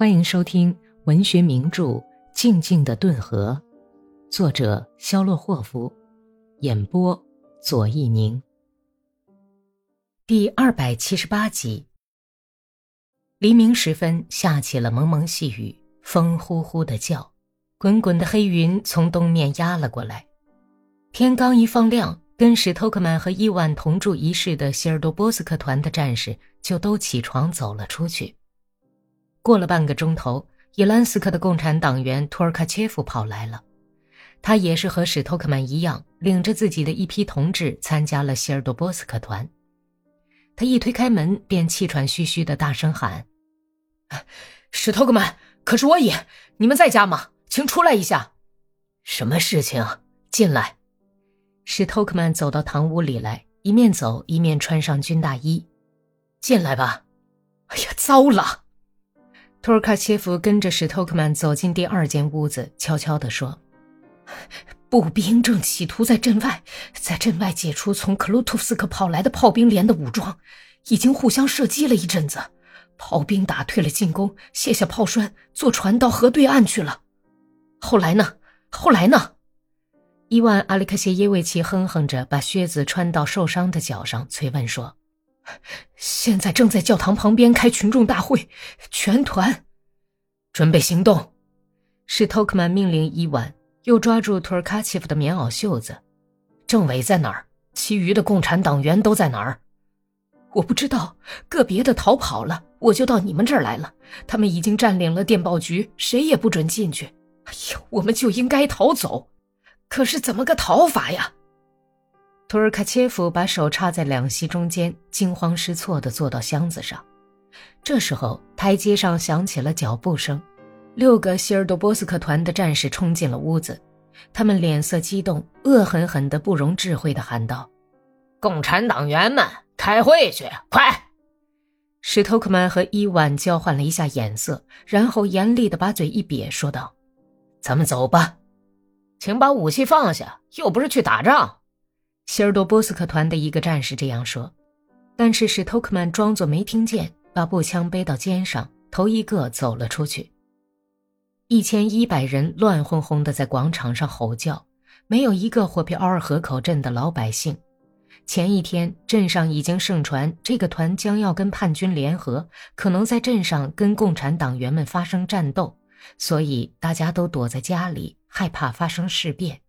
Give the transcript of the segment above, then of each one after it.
欢迎收听文学名著《静静的顿河》，作者肖洛霍夫，演播左一宁。第二百七十八集。黎明时分，下起了蒙蒙细雨，风呼呼的叫，滚滚的黑云从东面压了过来。天刚一放亮，跟史托克曼和伊万同住一室的希尔多波斯克团的战士就都起床走了出去。过了半个钟头，伊兰斯克的共产党员托尔卡切夫跑来了。他也是和史托克曼一样，领着自己的一批同志参加了希尔多波斯克团。他一推开门，便气喘吁吁的大声喊：“史托克曼，可是我也，你们在家吗？请出来一下。什么事情？进来。”史托克曼走到堂屋里来，一面走一面穿上军大衣。“进来吧。”“哎呀，糟了！”托尔卡切夫跟着史托克曼走进第二间屋子，悄悄地说：“步兵正企图在镇外，在镇外解除从克鲁图斯克跑来的炮兵连的武装，已经互相射击了一阵子。炮兵打退了进攻，卸下炮栓，坐船到河对岸去了。后来呢？后来呢？”伊万·阿里克谢耶维奇哼哼着，把靴子穿到受伤的脚上，催问说。现在正在教堂旁边开群众大会，全团准备行动。史托克曼命令伊万，又抓住托尔卡切夫的棉袄袖子。政委在哪儿？其余的共产党员都在哪儿？我不知道，个别的逃跑了，我就到你们这儿来了。他们已经占领了电报局，谁也不准进去。哎呀，我们就应该逃走，可是怎么个逃法呀？图尔卡切夫把手插在两膝中间，惊慌失措地坐到箱子上。这时候，台阶上响起了脚步声，六个希尔多波斯克团的战士冲进了屋子。他们脸色激动，恶狠狠地、不容置喙地喊道：“共产党员们，开会去！快！”史托克曼和伊万交换了一下眼色，然后严厉地把嘴一瘪，说道：“咱们走吧，请把武器放下，又不是去打仗。”希尔多波斯克团的一个战士这样说，但是史托克曼装作没听见，把步枪背到肩上，头一个走了出去。一千一百人乱哄哄的在广场上吼叫，没有一个霍皮奥尔河口镇的老百姓。前一天，镇上已经盛传这个团将要跟叛军联合，可能在镇上跟共产党员们发生战斗，所以大家都躲在家里，害怕发生事变。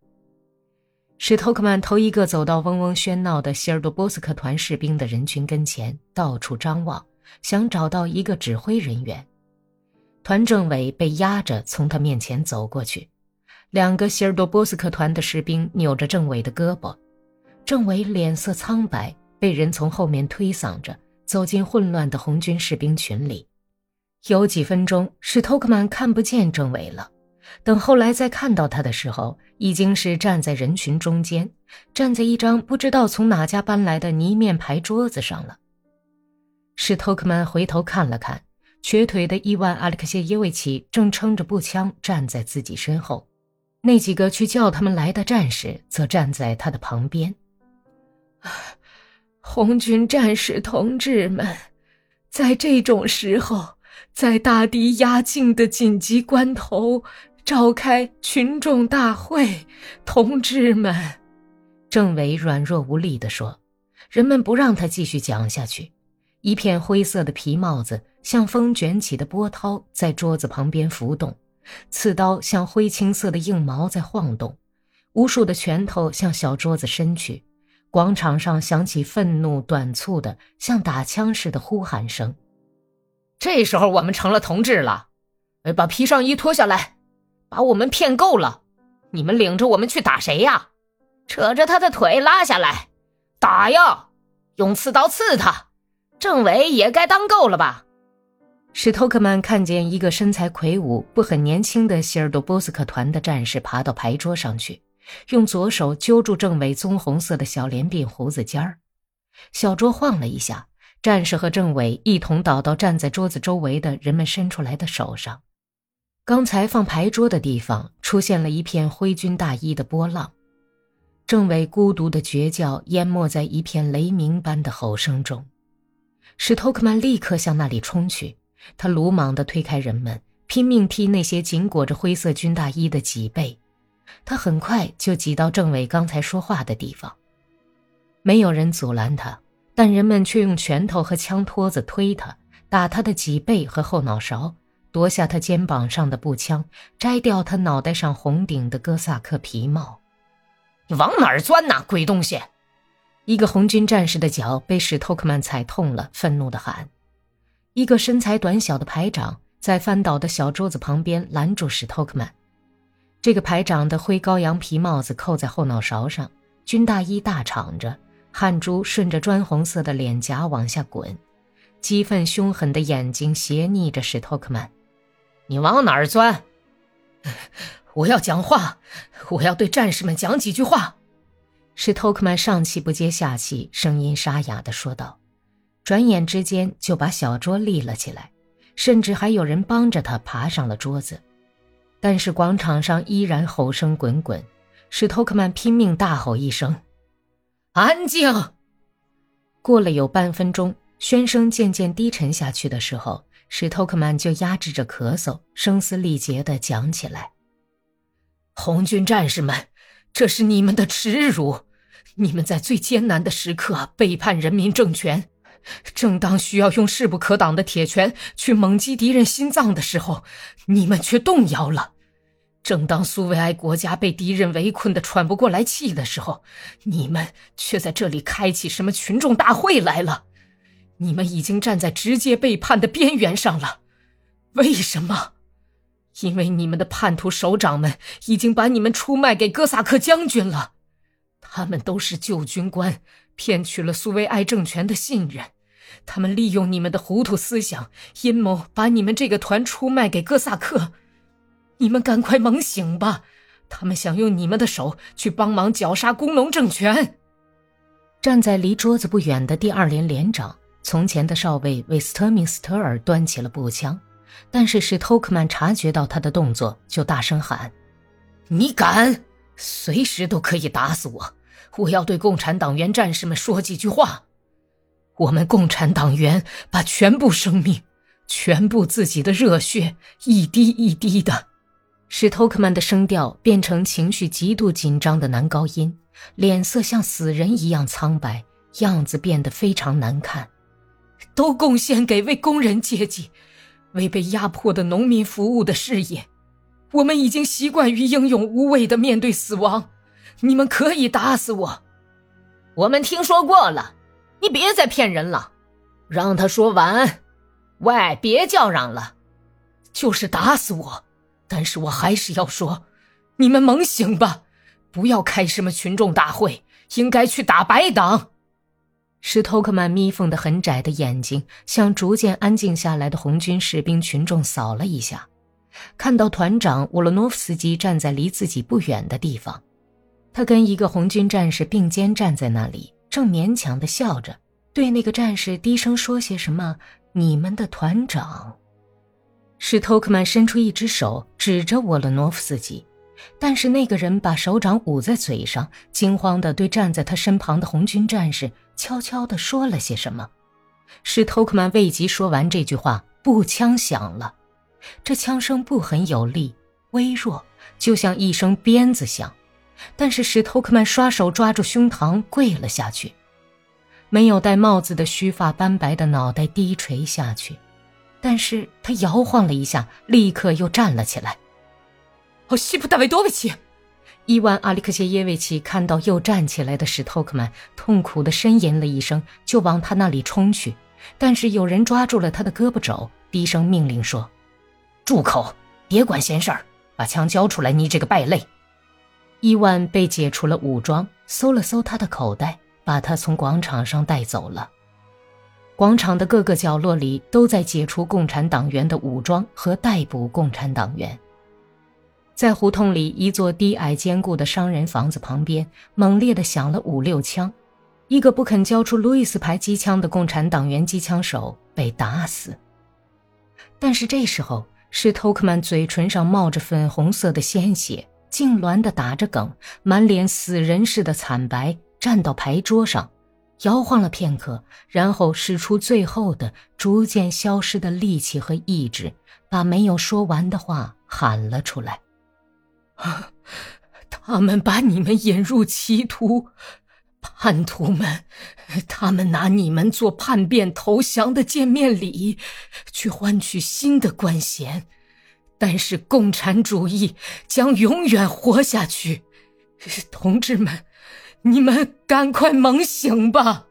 史托克曼头一个走到嗡嗡喧闹的希尔多波斯克团士兵的人群跟前，到处张望，想找到一个指挥人员。团政委被压着从他面前走过去，两个希尔多波斯克团的士兵扭着政委的胳膊，政委脸色苍白，被人从后面推搡着走进混乱的红军士兵群里。有几分钟，史托克曼看不见政委了。等后来再看到他的时候，已经是站在人群中间，站在一张不知道从哪家搬来的泥面牌桌子上了。史托克曼回头看了看，瘸腿的伊万·阿里克谢耶维奇正撑着步枪站在自己身后，那几个去叫他们来的战士则站在他的旁边。红军战士同志们，在这种时候，在大敌压境的紧急关头。召开群众大会，同志们，政委软弱无力地说：“人们不让他继续讲下去。”一片灰色的皮帽子像风卷起的波涛，在桌子旁边浮动；刺刀像灰青色的硬毛在晃动；无数的拳头向小桌子伸去。广场上响起愤怒、短促的像打枪似的呼喊声。这时候，我们成了同志了。把皮上衣脱下来。把我们骗够了，你们领着我们去打谁呀？扯着他的腿拉下来，打呀！用刺刀刺他。政委也该当够了吧？史托克曼看见一个身材魁梧、不很年轻的希尔多波斯克团的战士爬到牌桌上去，用左手揪住政委棕红色的小连鬓胡子尖儿。小桌晃了一下，战士和政委一同倒到站在桌子周围的人们伸出来的手上。刚才放牌桌的地方出现了一片灰军大衣的波浪，政委孤独的绝叫淹没在一片雷鸣般的吼声中。史托克曼立刻向那里冲去，他鲁莽地推开人们，拼命踢那些紧裹着灰色军大衣的脊背。他很快就挤到政委刚才说话的地方。没有人阻拦他，但人们却用拳头和枪托子推他，打他的脊背和后脑勺，夺下他肩膀上的步枪，摘掉他脑袋上红顶的哥萨克皮帽。你往哪儿钻呐，鬼东西！一个红军战士的脚被史托克曼踩痛了，愤怒地喊。一个身材短小的排长在翻倒的小桌子旁边拦住史托克曼。这个排长的灰羔羊皮帽子扣在后脑勺上，军大衣大敞着，汗珠顺着砖红色的脸颊往下滚，激愤凶狠的眼睛斜睨着史托克曼。你往哪儿钻？我要讲话，我要对战士们讲几句话。史托克曼上气不接下气，声音沙哑地说道。转眼之间就把小桌立了起来，甚至还有人帮着他爬上了桌子。但是广场上依然吼声滚滚，史托克曼拼命大吼一声：“安静！”过了有半分钟，喧声渐渐低沉下去的时候，史托克曼就压制着咳嗽，声嘶力竭地讲起来：“红军战士们。”这是你们的耻辱！你们在最艰难的时刻背叛人民政权，正当需要用势不可挡的铁拳去猛击敌人心脏的时候，你们却动摇了；正当苏维埃国家被敌人围困的喘不过来气的时候，你们却在这里开启什么群众大会来了。你们已经站在直接背叛的边缘上了。为什么？因为你们的叛徒首长们已经把你们出卖给哥萨克将军了，他们都是旧军官，骗取了苏维埃政权的信任。他们利用你们的糊涂思想阴谋，把你们这个团出卖给哥萨克。你们赶快猛醒吧！他们想用你们的手去帮忙绞杀工农政权。站在离桌子不远的第二连连长，从前的少尉为斯特明斯特尔端起了步枪。但是史托克曼察觉到他的动作，就大声喊：“你敢，随时都可以打死我！我要对共产党员战士们说几句话。我们共产党员把全部生命、全部自己的热血，一滴一滴的……”史托克曼的声调变成情绪极度紧张的男高音，脸色像死人一样苍白，样子变得非常难看，都贡献给为工人阶级。为被压迫的农民服务的事业，我们已经习惯于英勇无畏的面对死亡。你们可以打死我，我们听说过了。你别再骗人了，让他说完。喂，别叫嚷了，就是打死我，但是我还是要说，你们猛醒吧，不要开什么群众大会，应该去打白党。史托克曼眯缝的很窄的眼睛向逐渐安静下来的红军士兵群众扫了一下，看到团长沃洛诺夫斯基站在离自己不远的地方，他跟一个红军战士并肩站在那里，正勉强的笑着，对那个战士低声说些什么：“你们的团长。”史托克曼伸出一只手指着沃洛诺夫斯基，但是那个人把手掌捂在嘴上，惊慌的对站在他身旁的红军战士。悄悄地说了些什么，史托克曼未及说完这句话，步枪响了。这枪声不很有力，微弱，就像一声鞭子响。但是史托克曼双手抓住胸膛，跪了下去。没有戴帽子的须发斑白的脑袋低垂下去，但是他摇晃了一下，立刻又站了起来。哦，西普大卫多维奇。伊万·阿里克谢耶维奇看到又站起来的史托克曼，痛苦地呻吟了一声，就往他那里冲去。但是有人抓住了他的胳膊肘，低声命令说：“住口！别管闲事儿，把枪交出来！你这个败类！”伊万被解除了武装，搜了搜他的口袋，把他从广场上带走了。广场的各个角落里都在解除共产党员的武装和逮捕共产党员。在胡同里一座低矮坚固的商人房子旁边，猛烈地响了五六枪。一个不肯交出路易斯牌机枪的共产党员机枪手被打死。但是这时候，史托克曼嘴唇上冒着粉红色的鲜血，痉挛地打着梗，满脸死人似的惨白，站到牌桌上，摇晃了片刻，然后使出最后的、逐渐消失的力气和意志，把没有说完的话喊了出来：“啊 他们把你们引入歧途，叛徒们，他们拿你们做叛变投降的见面礼，去换取新的官衔。但是共产主义将永远活下去，同志们。”你们赶快猛醒吧！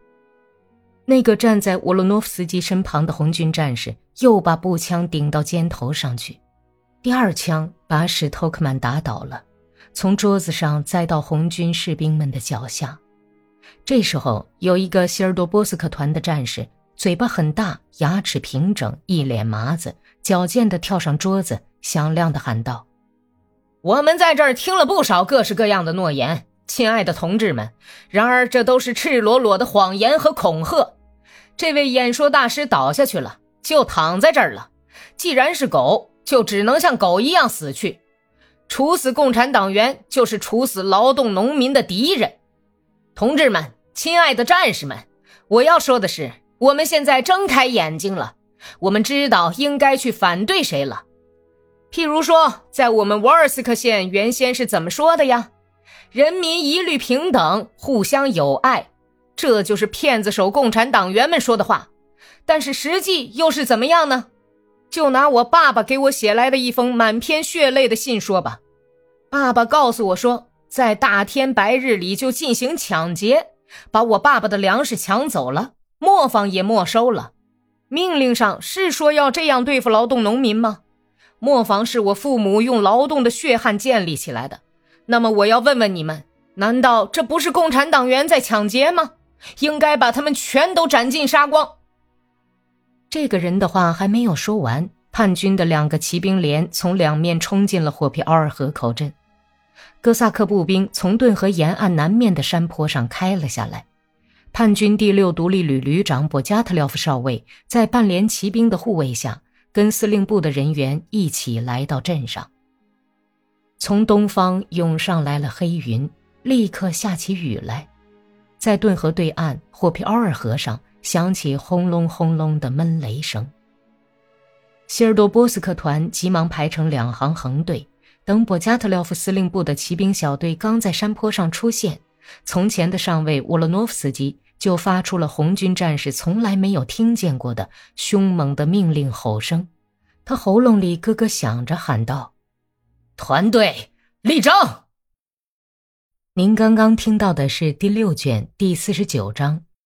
那个站在沃洛诺夫斯基身旁的红军战士又把步枪顶到肩头上去，第二枪把史托克曼打倒了，从桌子上栽到红军士兵们的脚下。这时候，有一个希尔多波斯克团的战士，嘴巴很大，牙齿平整，一脸麻子，矫健地跳上桌子，响亮地喊道：“我们在这儿听了不少各式各样的诺言。”亲爱的同志们，然而这都是赤裸裸的谎言和恐吓。这位演说大师倒下去了，就躺在这儿了。既然是狗，就只能像狗一样死去。处死共产党员，就是处死劳动农民的敌人。同志们，亲爱的战士们，我要说的是，我们现在睁开眼睛了，我们知道应该去反对谁了。譬如说，在我们沃尔斯克县原先是怎么说的呀？人民一律平等，互相友爱，这就是骗子手共产党员们说的话。但是实际又是怎么样呢？就拿我爸爸给我写来的一封满篇血泪的信说吧。爸爸告诉我说，在大天白日里就进行抢劫，把我爸爸的粮食抢走了，磨坊也没收了。命令上是说要这样对付劳动农民吗？磨坊是我父母用劳动的血汗建立起来的。那么我要问问你们，难道这不是共产党员在抢劫吗？应该把他们全都斩尽杀光。这个人的话还没有说完，叛军的两个骑兵连从两面冲进了霍皮奥尔河口镇，哥萨克步兵从顿河沿岸南面的山坡上开了下来。叛军第六独立旅旅长博加特廖夫少尉在半连骑兵的护卫下，跟司令部的人员一起来到镇上。从东方涌上来了黑云，立刻下起雨来，在顿河对岸霍皮奥尔河上响起轰隆轰隆的闷雷声。希尔多波斯克团急忙排成两行横队，等博加特廖夫司令部的骑兵小队刚在山坡上出现，从前的上尉沃洛诺夫斯基就发出了红军战士从来没有听见过的凶猛的命令吼声，他喉咙里咯咯响着，喊道。团队立正。您刚刚听到的是第六卷第四十九章《